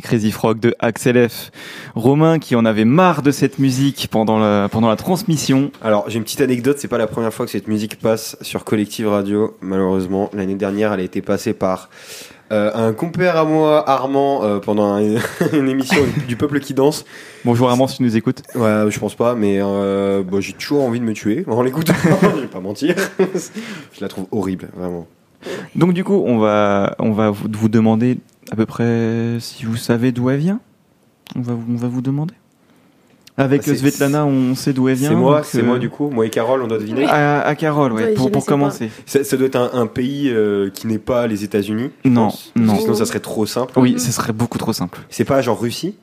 Crazy Frog de Axel F. Romain qui en avait marre de cette musique pendant la, pendant la transmission. Alors, j'ai une petite anecdote, c'est pas la première fois que cette musique passe sur Collective Radio, malheureusement. L'année dernière, elle a été passée par euh, un compère à moi, Armand, euh, pendant un- une émission du Peuple qui danse. Bonjour Armand si tu nous écoutes. Ouais, je pense pas, mais euh, bon, j'ai toujours envie de me tuer en l'écoutant, je vais pas mentir. je la trouve horrible, vraiment. Donc du coup, on va, on va vous demander à peu près si vous savez d'où elle vient. On va, vous- on va vous demander. Avec Ah, c'est- Svetlana, on sait d'où elle vient. C'est moi, c'est euh, moi du coup, moi et Carole, on doit deviner. À, à Carole, ouais, pour, commencer. Ça, ça doit être un, un pays euh, qui n'est pas les États-Unis. Non, pense. non. Sinon, ça serait trop simple. Oui, ce serait beaucoup trop simple. C'est pas genre Russie?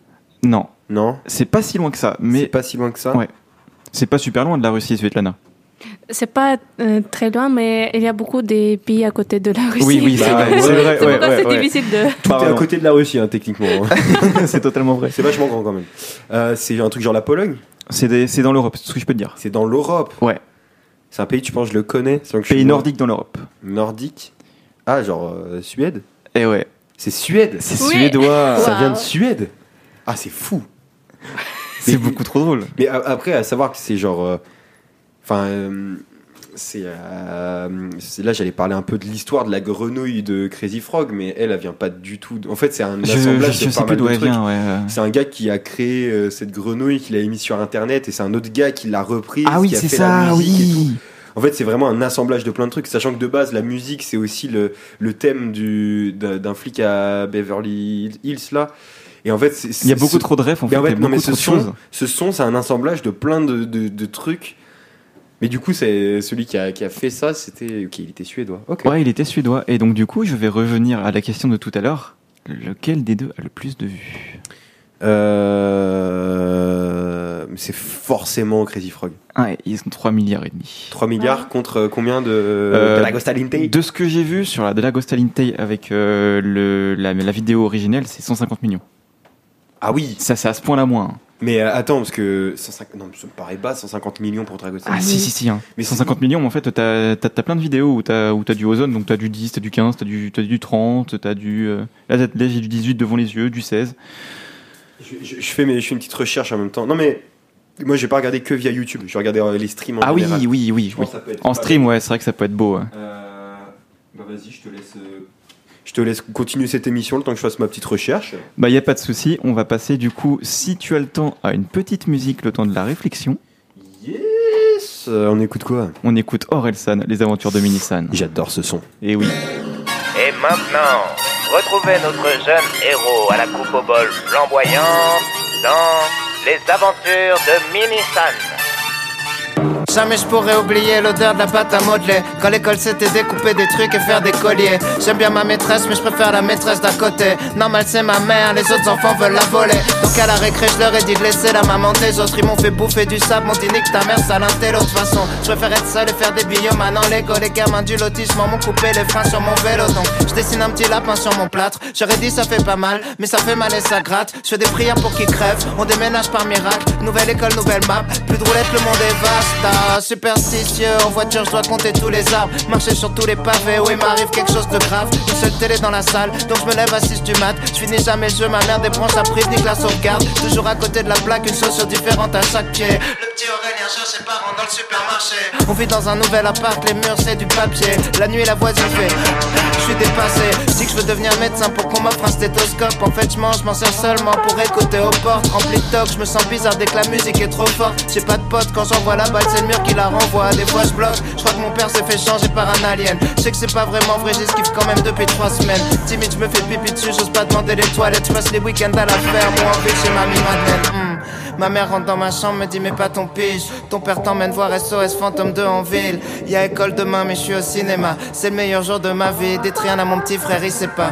Non, Non. c'est pas si loin que ça, C'est mais pas si loin que ça? Ouais. c'est pas super loin de la Russie, Svetlana. C'est pas euh, très loin, mais il y a beaucoup de pays à côté de la Russie. Oui, oui, c'est Bah, vrai, c'est vrai, C'est ouais, ouais, c'est ouais. difficile de. Tout est à Pardon. côté de la Russie, hein, techniquement. c'est totalement vrai. c'est vachement grand quand même. Euh, c'est un truc genre la Pologne? C'est dans l'Europe, c'est tout ce que je peux te dire. C'est dans l'Europe? Ouais. C'est un pays, tu penses, je le connais je Pays nordique dans l'Europe. Nordique? Ah, genre euh, Suède? Et ouais, C'est Suède? C'est Oui. suédois. Ça Wow. vient de Suède? Ah, c'est fou C'est beaucoup trop drôle. Mais a- après, à savoir que c'est genre. Enfin. euh, c'est euh, c'est- là j'allais parler un peu de l'histoire de la grenouille de Crazy Frog mais elle elle vient pas du tout de- en fait c'est un Je, assemblage je de sais pas mal de trucs ouais. c'est un gars qui a créé euh, cette grenouille qu'il a émis sur internet et c'est un autre gars qui l'a reprise Ah oui, qui a c'est fait la ça, et tout. oui. En fait, c'est vraiment un assemblage de plein de trucs, sachant que de base, la musique, c'est aussi le, le thème du, d'un flic à Beverly Hills, là. Et en fait, Il y a beaucoup ce- trop de refs, en mais fait, en fait, non, mais ce de son, ce son, c'est un assemblage de plein de, de, de trucs. Mais du coup, c'est celui qui a, qui a fait ça, c'était. Ok, il était suédois. Ok. Ouais, il était suédois. Et donc, du coup, je vais revenir à la question de tout à l'heure. Lequel des deux a le plus de vues? Euh, c'est forcément Crazy Frog. Ah, ouais, ils ont 3 milliards et demi. 3 milliards contre combien de, Euh, de la Gostalinte De ce que j'ai vu sur la de la Gostalinte avec euh, le, la, la vidéo originelle, c'est 150 millions. Ah oui, Ça, c'est à ce point-là moins. mais euh, attends, parce que 150, non, ça me paraît bas, 150 millions pour Dragon Ah, si, si, si. Hein. Mais 150 millions, en fait, t'as as, plein de vidéos où t'as où t'as du ozone, donc t'as du 10, t'as du 15, t'as du, t'as du 30, t'as du. euh, Là, là, j'ai du 18 devant les yeux, du 16. Je, je- je fais mes, je fais une petite recherche en même temps. Non mais moi j'ai pas regardé que via YouTube, j'ai regardé euh, les streams en Ah oui, oui, oui, Je oui. En pas stream, ouais, c'est vrai que ça peut être beau. ouais. Euh, bah vas-y, je te laisse. Je te laisse continuer cette émission le temps que je fasse ma petite recherche. Bah, y a pas de souci. On va passer, du coup, si tu as le temps, à une petite musique, le temps de la réflexion. Yes Euh, On écoute quoi? On écoute Orelsan, les aventures de Minisan. J'adore ce son. Et oui. Et maintenant, retrouvez notre jeune héros à la coupe au bol flamboyante dans Les aventures de Minisan. Jamais je pourrais oublier l'odeur de la pâte à modeler. Quand l'école c'était découper des trucs et faire des colliers. J'aime bien ma maîtresse, mais je préfère la maîtresse d'à côté. Normal, c'est ma mère, les autres enfants veulent la voler. Donc à la récré, je leur ai dit de laisser la maman des autres. Ils m'ont fait bouffer du sable, m'ont dit nique ta mère, ça l'inté. L'autre façon, je préfère être seul et faire des billets. Maintenant, Lego, les gamins du lotissement m'ont coupé les freins sur mon vélo. Donc je dessine un petit lapin sur mon plâtre. J'aurais dit ça fait pas mal, mais ça fait mal et ça gratte. Je fais des prières pour qu'ils crèvent. On déménage par miracle. Nouvelle école, nouvelle map. Plus de roulettes, le monde est vaste. Superstitieux, en voiture, je dois compter tous les arbres. Marcher sur tous les pavés où il m'arrive quelque chose de grave. Une seule télé dans la salle, donc je me lève à 6 du mat. Je finis jamais le jeu, ma mère débranche la prise, nique la sauvegarde. Toujours à côté de la plaque, une chaussure différente à chaque pied. Le petit Aurélien cherche ses parents dans le supermarché. On vit dans un nouvel appart, les murs c'est du papier. La nuit, la voisine fait. Je suis dépassé. Je dis que je veux devenir médecin pour qu'on m'offre un stéthoscope. En fait, je mange, je m'en sers seulement pour écouter aux portes. Rempli de toc, je me sens bizarre dès que la musique est trop forte. J'ai pas de pote quand j'envoie la balle, c'est le qui la renvoie. Des fois, je bloque. Je crois que mon père s'est fait changer par un alien. Je sais que c'est pas vraiment vrai, j'esquive quand même depuis trois semaines. Timide, je me fais pipi dessus, j'ose pas demander les toilettes. Je passe les week-ends à la ferme ou en ville chez mamie Madeleine. Hmm. Ma mère rentre dans ma chambre, me dit mais pas ton pige Ton père t'emmène voir SOS Fantôme 2 en ville Y a école demain mais je suis au cinéma C'est le meilleur jour de ma vie Dites rien à mon petit frère, il sait pas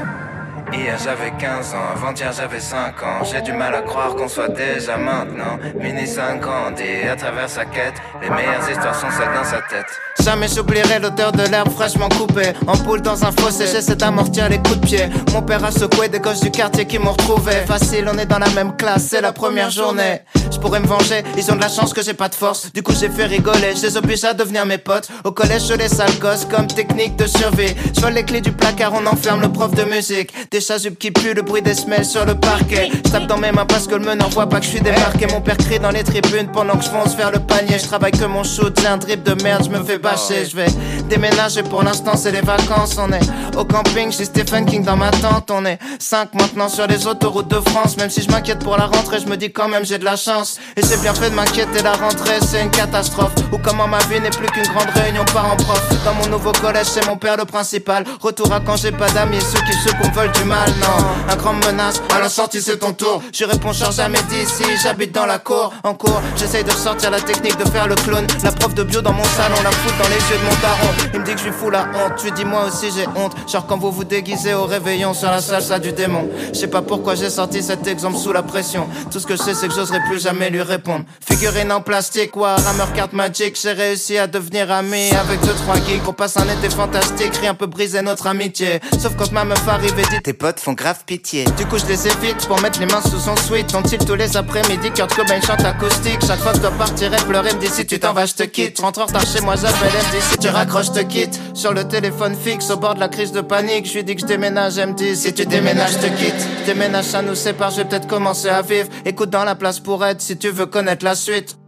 Hier j'avais 15 ans, avant-hier j'avais 5 ans. J'ai du mal à croire qu'on soit déjà maintenant. Mini 50 et à travers sa quête, les meilleures histoires sont celles dans sa tête. Jamais j'oublierai l'odeur de l'herbe fraîchement coupée. En poule dans un fossé, j'essaie d'amortir les coups de pied. Mon père a secoué des gosses du quartier qui m'ont retrouvé. Facile, on est dans la même classe, c'est la première journée. Je pourrais me venger, ils ont de la chance que j'ai pas de force. Du coup j'ai fait rigoler, je les oblige à devenir mes potes. Au collège je les sale gosse comme technique de survie. Je les clés du placard, on enferme le prof de musique. Des chasubles qui puent, le bruit des semelles sur le parquet. Je dans mes mains parce que le meneur voit pas que je suis débarqué Mon père crie dans les tribunes pendant que je fonce vers le panier. Je travaille que mon shoot, j'ai un drip de merde, je me fais Je vais déménager. Pour l'instant, c'est les vacances On est au camping, j'ai Stephen King dans ma tente. On est 5 maintenant sur les autoroutes de France. Même si je m'inquiète pour la rentrée, je me dis quand même j'ai de la chance. Et j'ai bien fait de m'inquiéter, la rentrée c'est une catastrophe. Ou comment ma vie n'est plus qu'une grande réunion parents-prof Dans mon nouveau collège, c'est mon père le principal. Retour à quand j'ai pas d'amis, ceux qui se qu'on veulent du mal Non, un grand menace, à la sortie c'est ton tour. Je réponds change jamais d'ici, j'habite dans la cour. En cours, j'essaye de sortir la technique de faire le clown La prof de bio dans mon salon, la fout dans les yeux de mon daron Il me dit que je lui fous la honte, tu dis moi aussi j'ai honte. Genre quand vous vous déguisez au réveillon sur la salsa du démon. Je sais pas pourquoi j'ai sorti cet exemple sous la pression. Tout ce que je sais c'est que j'oserais plus jamais lui répondre. Figurine en plastique, ou rameur carte magique. J'ai réussi à devenir ami avec deux trois geeks. On passe un été fantastique, rien peut briser notre amitié. Sauf quand ma meuf arrive et dit tes potes font grave pitié. Du coup je les évite pour mettre les mains sous son sweat On tous les après-midi, Kurt Cobain chante acoustique. Chaque fois que je dois et pleurer me dit si tu t'en vas je te quitte. Rentre en retard chez moi j'appelle dit si tu raccroches te quitte. Sur le téléphone fixe au bord de la crise de panique Je lui dis que je déménage elle me dit si tu déménages te quitte. Déménage ça nous sépare je vais peut-être commencer à vivre. Écoute dans la place pour être si tu veux connaître la suite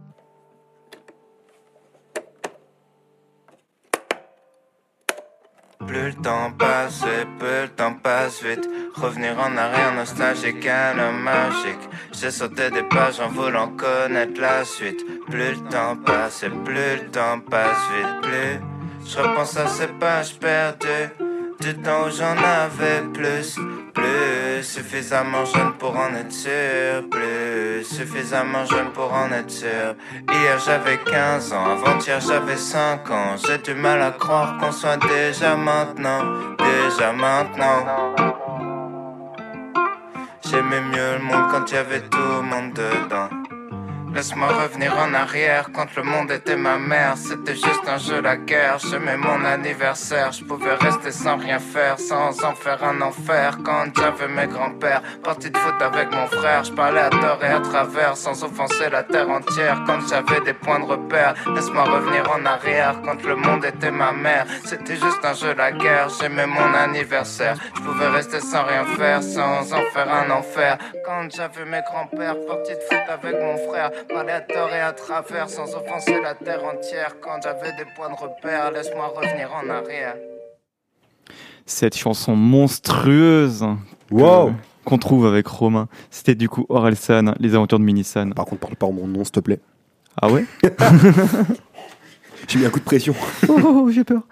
Plus le temps passe, plus le temps passe vite. Revenir en arrière, nostalgique, un magique. J'ai sauté des pages en voulant connaître la suite. Plus le temps passe, plus le temps passe vite. Plus je repense à ces pages perdues. Du temps où j'en avais plus, plus suffisamment jeune pour en être sûr, plus suffisamment jeune pour en être sûr. Hier j'avais 15 ans, avant-hier j'avais 5 ans. J'ai du mal à croire qu'on soit déjà maintenant, déjà maintenant. J'aimais mieux le monde quand il y avait tout le monde dedans. Laisse-moi revenir en arrière quand le monde était ma mère. C'était juste un jeu, la guerre. J'aimais mon anniversaire. Je pouvais rester sans rien faire, sans en faire un enfer. Quand j'avais mes grands-pères, parti de foot avec mon frère. Je parlais à tort et à travers, sans offenser la terre entière. Quand j'avais des points de repère, laisse-moi revenir en arrière quand le monde était ma mère. C'était juste un jeu, la guerre. J'aimais mon anniversaire. Je pouvais rester sans rien faire, sans en faire un enfer. Quand j'avais mes grands-pères, parti de foot avec mon frère. Parlais à tort et à travers sans offenser la terre entière. Quand j'avais des points de repère, laisse-moi revenir en arrière. Cette chanson monstrueuse que- Wow. qu'on trouve avec Romain, c'était du coup Orelsan, Les Aventures de Minisan. Par contre, parle pas en mon nom, s'il te plaît. Ah ouais J'ai mis un coup de pression. Oh, j'ai peur.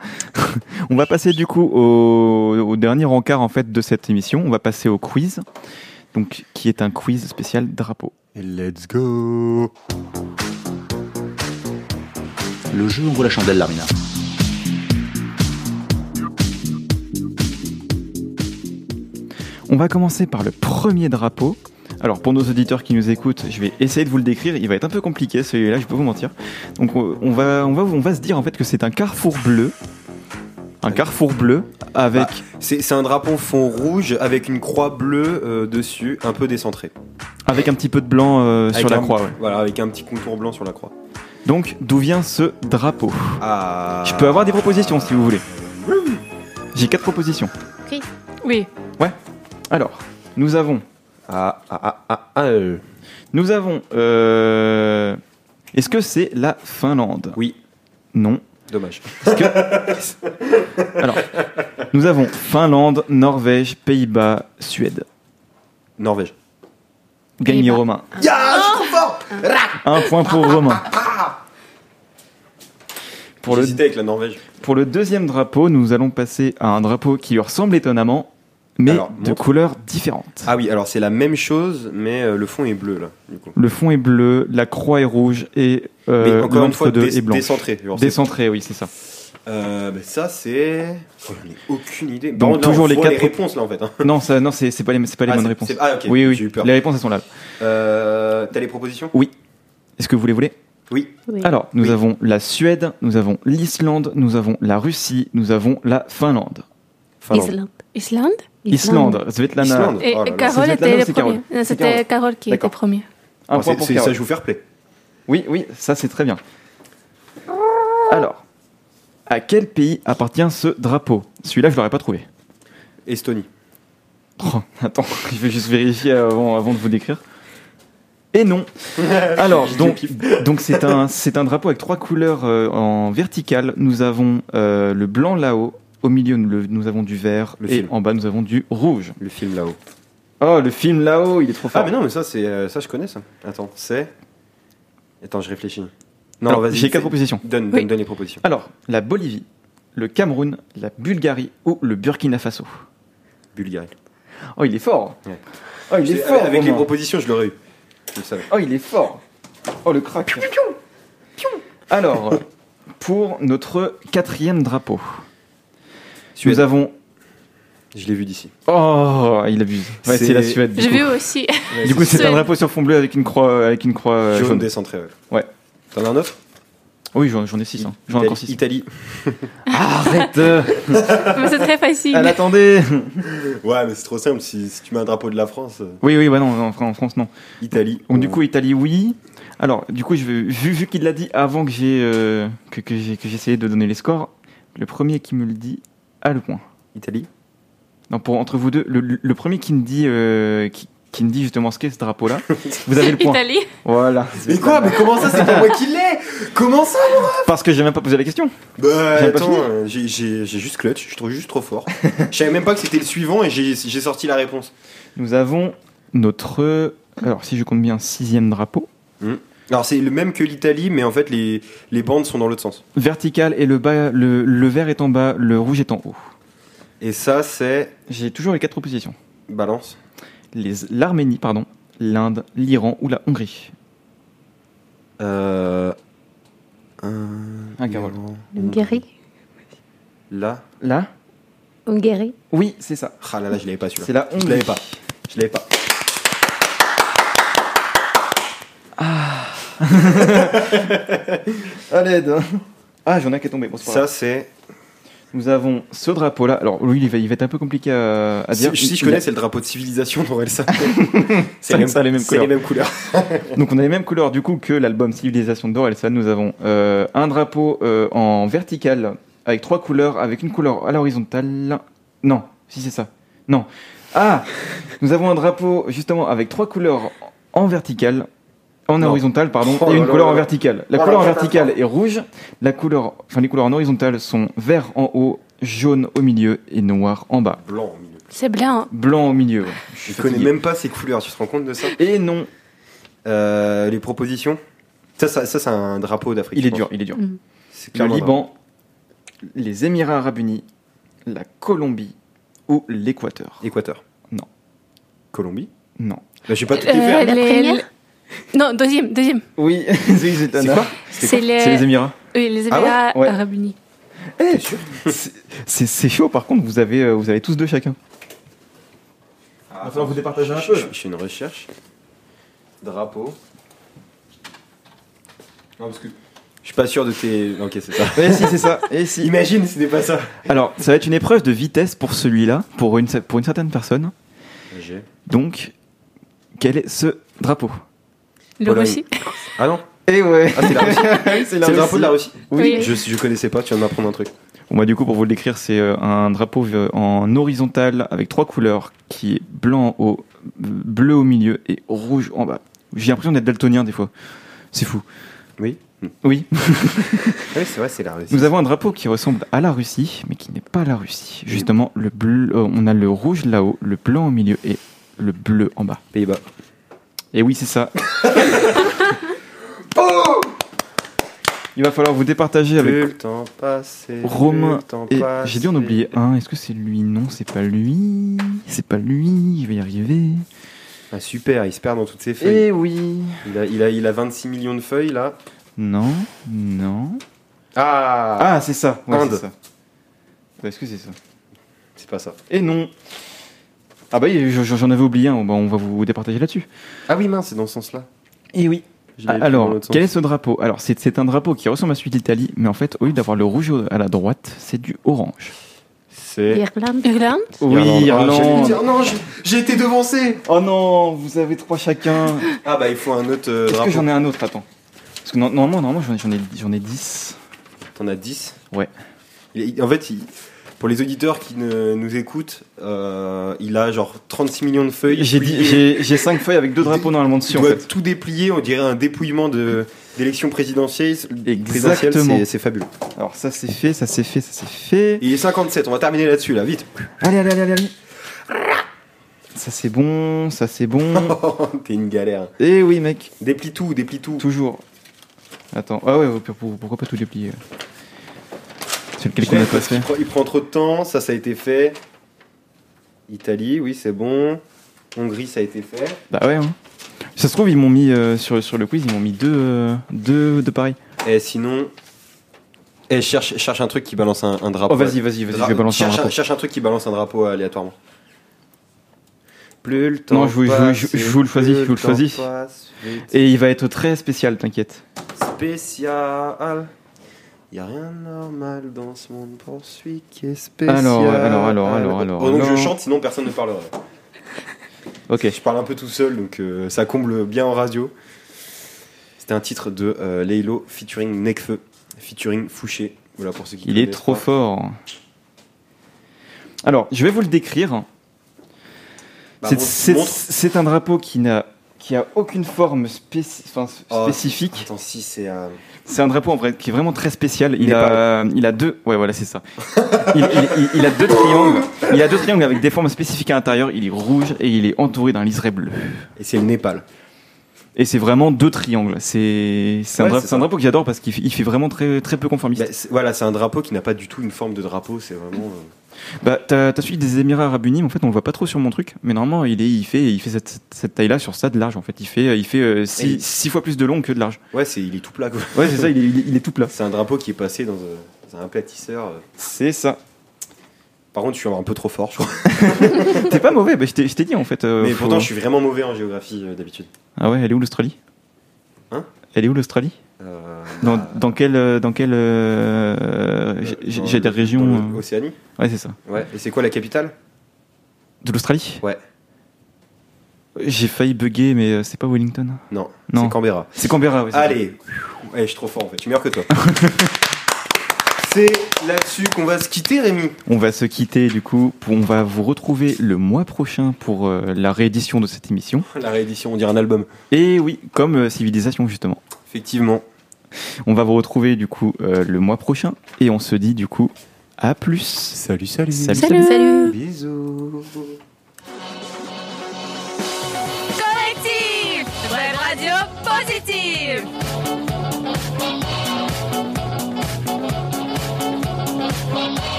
On va passer du coup au, au dernier encart en fait de cette émission. On va passer au quiz, donc qui est un quiz spécial drapeau. Et let's go Le jeu ouvre la chandelle, Larmina. On va commencer par le premier drapeau. Alors pour nos auditeurs qui nous écoutent, je vais essayer de vous le décrire. Il va être un peu compliqué celui-là, je peux vous mentir. Donc on on va, on va, on va se dire en fait que c'est un carrefour bleu, un carrefour bleu avec Bah, c'est c'est un drapeau fond rouge avec une croix bleue euh, dessus, un peu décentré. avec un petit peu de blanc euh, sur la un- croix. ouais. Voilà, avec un petit contour blanc sur la croix. Donc d'où vient ce drapeau Ah. Je peux avoir des propositions si vous voulez. J'ai quatre propositions. Oui. Ouais. Alors, nous avons. Ah, ah, ah, ah, ah, euh. Nous avons. euh, Est-ce que c'est la Finlande? Oui. Non. Dommage. Que- Alors, nous avons Finlande, Norvège, Pays-Bas, Suède. Norvège. Gagné. Romain. Fort Un point pour Romain. Pour le, J'hésitais avec la Norvège. pour le deuxième drapeau, nous allons passer à un drapeau qui lui ressemble étonnamment, mais Alors, de montre. couleurs différentes. Ah oui, alors c'est la même chose, mais euh, le fond est bleu là, du coup. Le fond est bleu, la croix est rouge et euh, mais encore une fois, dé- est blanc. décentré. genre, Décentré, oui, c'est ça. Euh, bah, ça c'est. Oh, j'en ai aucune idée. Donc, contre, là, toujours on les voit quatre- les réponses là en fait. hein. non, ça, non, c'est c'est pas les, c'est pas les Ah, bonnes réponses. ah, ok, Oui, oui, j'ai eu peur. les réponses elles sont là. Euh, T'as les propositions? Oui. Est-ce que vous les voulez? Oui. Oui. Alors, nous Oui. avons la Suède, nous avons l'Islande, nous avons la Russie, nous avons la Finlande. Finlande. Islande. Islande? Islande, Svetlana. Islande. Et Oh là là. Carole C'est était le premier. C'était Carole. Qui était premier. Un Oh, point c'est- pour Carole. ça joue fair play. Oui, oui, ça c'est très bien. Alors, à quel pays appartient ce drapeau? Celui-là, je l'aurais pas trouvé. Estonie. Oh, attends, je vais juste vérifier avant, avant de vous décrire. Et non. Alors, donc, donc c'est un, c'est un drapeau avec trois couleurs euh, en verticale. Nous avons euh, le blanc là-haut, au milieu le- nous avons du vert Le et film. en bas nous avons du rouge. Le film là-haut. Oh, le film là-haut, il est trop fort. Ah mais non, mais ça c'est euh, ça je connais ça. Attends, c'est. Attends, je réfléchis. Non, Alors, vas-y. j'ai quatre propositions. Donne, Oui. donne, donne les propositions. Alors, la Bolivie, le Cameroun, la Bulgarie ou le Burkina Faso. Bulgarie. Oh, il est fort. Ouais. Oh, il est fort. Avec les propositions, je l'aurais eu. Je le savais. Oh, il est fort. Oh, le crack. Alors, pour notre quatrième drapeau, Suède. nous avons. Je l'ai vu d'ici. Oh, il abuse. Ouais, C'est- la Suède. Du J'ai coup, vu aussi. Du coup, c'est un drapeau sur fond bleu avec une croix, avec une croix euh, Jaune jaune. décentré, ouais. Ouais. T'en as un autre? Oui, j'en ai 6. Hein. J'en ai encore 6. Italie. Arrête Mais c'est très facile. Elle attendait Ouais, mais c'est trop simple. Si, si tu mets un drapeau de la France, euh, Oui, oui, ouais, non, en Fran- en France, non. Italie. Donc, du coup, Italie, oui. Alors, du coup, je vu, vu qu'il l'a dit avant que j'ai euh, que, que j'ai que j'ai essayé de donner les scores, le premier qui me le dit a le point. Italie. Non, pour entre vous deux, le, le premier qui me dit euh, qui, qui me dit justement ce qu'est ce drapeau-là, vous avez le point. Italie. Voilà. Mais quoi Mais comment ça C'est pas moi qui l'ai? Comment ça Parce que j'ai même pas posé la question. Bah pas attends, fini. euh, j'ai- j'ai j'ai juste clutch. Je trouve juste trop fort. Je savais même pas que c'était le suivant et j'ai j'ai sorti la réponse. Nous avons notre alors si je compte bien sixième drapeau Alors c'est le même que l'Italie, mais en fait les, les bandes sont dans l'autre sens. vertical et le bas le, le vert est en bas, le rouge est en haut. Et ça c'est J'ai toujours les quatre propositions. balance. Les l'Arménie pardon, l'Inde, l'Iran ou la Hongrie. Euh, un, Ah, Carole. Hongrie. Là. Là Hongrie. Oui, c'est ça. Ah là là, je l'avais pas celui-là. C'est la Je Hongrie. l'avais pas. Je l'avais pas. À l'aide. Ah, j'en ai qui est tombé. Bon, c'est pas Ça grave. c'est. Nous avons ce drapeau-là. Alors, oui, il va, il va être un peu compliqué à, à dire. Si, si je connais, a- c'est le drapeau de civilisation d'Orelsan. Ça, les mêmes- ça les mêmes c'est les couleurs. mêmes couleurs. Donc, on a les mêmes couleurs du coup que l'album Civilisation d'Orelsan. Nous avons euh, un drapeau euh, en vertical avec trois couleurs, avec une couleur à l'horizontale. Non, si c'est ça. Non. Ah Nous avons un drapeau justement avec trois couleurs en vertical. En Non. horizontal, pardon, Oh et une couleur en verticale. La Oh couleur en verticale est rouge, la couleur, enfin les couleurs en horizontale sont vert en haut, jaune au milieu et noir en bas. Blanc au milieu. C'est blanc. Blanc au milieu. ouais. Je connais même pas ces couleurs, tu te rends compte de ça? Et non, Euh, Les propositions? Ça, ça, ça, c'est un drapeau d'Afrique. il est dur, il est dur. Mm. C'est Le Liban, les Émirats Arabes Unis, la Colombie ou l'Équateur. Équateur. Non. Colombie? Non. Bah, j'ai pas tout Euh, fait. La première? Non, deuxième, deuxième. Oui, oui, c'est C'est Anna. quoi C'est les... Émirats. Oui, les Ah ouais Émirats Ouais. Arabes Unis. Eh, c'est- chaud, par contre, vous avez, euh, vous avez tous deux chacun. Ah, va falloir vous départager un je- peu, Je, fais une recherche. Drapeau. Non, parce que. Je suis pas sûr de tes. Ok, c'est ça. Eh si, c'est ça. Eh si. Imagine, c'était pas ça. Alors, ça va être une épreuve de vitesse pour celui-là, pour une, pour une certaine personne. J'ai. Donc, quel est ce drapeau? Le Pologne. Russie. Ah non Eh ouais Ah, c'est la Russie. c'est C'est le drapeau de la Russie Oui. Je, je connaissais pas, tu viens de m'apprendre un truc. Bon, bah, du coup, pour vous le décrire, c'est euh, un drapeau euh, en horizontal avec trois couleurs qui est blanc en haut, bleu au milieu et rouge en bas. J'ai l'impression d'être daltonien des fois. C'est fou. Oui Oui. Oui, c'est vrai, c'est la Russie. Nous avons un drapeau qui ressemble à la Russie, mais qui n'est pas la Russie. Justement, le bleu, euh, on a le rouge là-haut, le blanc au milieu et le bleu en bas. Pays-Bas. Et oui, c'est ça. Il va falloir vous départager avec le temps Romain le temps et passe, j'ai dû en oublier un. Est-ce que c'est lui? Non, c'est pas lui. C'est pas lui. Je vais y arriver. Ah, super, il se perd dans toutes ses feuilles. Eh oui. Il, a, il, a, il a 26 millions de feuilles là. Non, non. Ah, Ah, c'est ça. Ouais, Inde. c'est ça. Bah, Est-ce que c'est ça? C'est pas ça. Et non. Ah bah oui, je- j'en avais oublié un. On va vous départager là-dessus. Ah oui, mince, c'est dans ce sens-là. Et oui. L'avais pris dans Alors, quel est ce drapeau? Alors, c'est un drapeau qui ressemble à celui d'Italie, mais en fait, au lieu d'avoir le rouge à la droite, c'est du orange. C'est. Irlande. Irlande? Oui, Irlande. Ah, non, j'ai- été devancé. Oh non, vous avez trois chacun. Ah bah il faut un autre euh, Est-ce que j'en ai un autre? Attends. Parce que normalement, normalement j'en ai, j'en ai, j'en ai 10. T'en as 10 Ouais. En fait, il- pour les auditeurs qui ne, nous écoutent, euh, il a genre 36 millions de feuilles. J'ai dit- pliées. j'ai j'ai cinq feuilles avec deux drapeaux normalement Il dessus en doit fait. tout déplier, on dirait un dépouillement de d'élection présidentielle. présidentielle, Exactement. c'est- fabuleux. Alors ça c'est fait, ça c'est fait, ça c'est fait. Il est 57, on va terminer là-dessus, là, vite. Allez, allez, allez, allez, allez. Ça c'est bon, ça c'est bon. T'es une galère. Eh oui mec, Déplie tout, déplie tout. toujours. Attends, ah ouais, pour- pour- pourquoi pas tout déplier? C'est lequel qu'on a pas fait prend, il prend trop de temps, ça, ça a été fait. Italie, oui, c'est bon. Hongrie, ça a été fait. Bah ouais. Hein. Ça se trouve ils m'ont mis euh, sur, sur le quiz, ils m'ont mis deux, euh, deux, deux pareils. Et sinon. Eh, cherche, cherche un truc qui balance un, un drapeau. Oh vas-y, vas-y, vas-y, je vais balancer un drapeau. cherche un truc qui balance un drapeau aléatoirement. Plus le temps Non, je vous- je vous- passe, je- je vous le choisis, je vous le choisis. passe. Et il va être très spécial, t'inquiète. Spécial. Y a rien de normal dans ce monde pour celui qui est spécial. Alors, alors, alors, alors, alors, Oh, donc alors. je chante, sinon personne ne parlerait. Ok. Je parle un peu tout seul, donc euh, ça comble bien en radio. C'était un titre de euh, Leilo featuring Nekfeu, featuring Fouché. Voilà pour ceux qui Il est trop pas. fort. Alors, je vais vous le décrire. Bah, c'est un drapeau qui n'a qui a aucune forme spéci- enfin, Oh, spécifique. Attends, si c'est. euh, C'est un drapeau en vrai qui est vraiment très spécial. Il a, il a deux, ouais voilà c'est ça. il, il- il- il a deux triangles. Il a deux triangles avec des formes spécifiques à l'intérieur. Il est rouge et il est entouré d'un liseré bleu. Et c'est le Népal. Et c'est vraiment deux triangles. C'est c'est un, Ouais, dra- drapeau que j'adore parce qu'il fait, vraiment très très peu conformiste. Bah, voilà, c'est un drapeau qui n'a pas du tout une forme de drapeau, c'est vraiment. euh, Bah, t'as celui des Émirats Arabes Unis, mais en fait, on le voit pas trop sur mon truc. Mais normalement, il, est, il fait, il fait cette, cette taille-là sur ça de large. En fait, il fait, il fait 6 Et- fois plus de long que de large. Ouais, c'est, il est tout plat quoi. Ouais, c'est ça, il est, il tout plat. C'est un drapeau qui est passé dans, euh, dans un aplatisseur. euh. C'est ça. Par contre, je suis un peu trop fort, je crois. T'es pas mauvais, bah, je t'ai dit en fait. euh, Mais faut- pourtant, je suis vraiment mauvais en géographie euh, d'habitude. Ah ouais, elle est où l'Australie? Hein? Elle est où l'Australie? Euh, dans, bah, dans quelle, euh, dans quelle, j'ai- des régions. dans l'Océanie Ouais, c'est ça. Ouais. Et c'est quoi la capitale? De l'Australie? Ouais. J'ai failli bugger, mais c'est pas Wellington. Non, Non. c'est Canberra. C'est Canberra, ça. Allez, ouais, je suis trop fort en fait, je suis meilleur que toi. C'est là-dessus qu'on va se quitter, Rémi. On va se quitter, du coup. On va vous retrouver le mois prochain pour euh, la réédition de cette émission. La réédition, on dirait un album. Et oui, comme euh, Civilisation, justement. Effectivement. On va vous retrouver, du coup, euh, le mois prochain. Et on se dit, du coup, à plus. Salut, salut. Salut, salut. salut. salut. Bisous.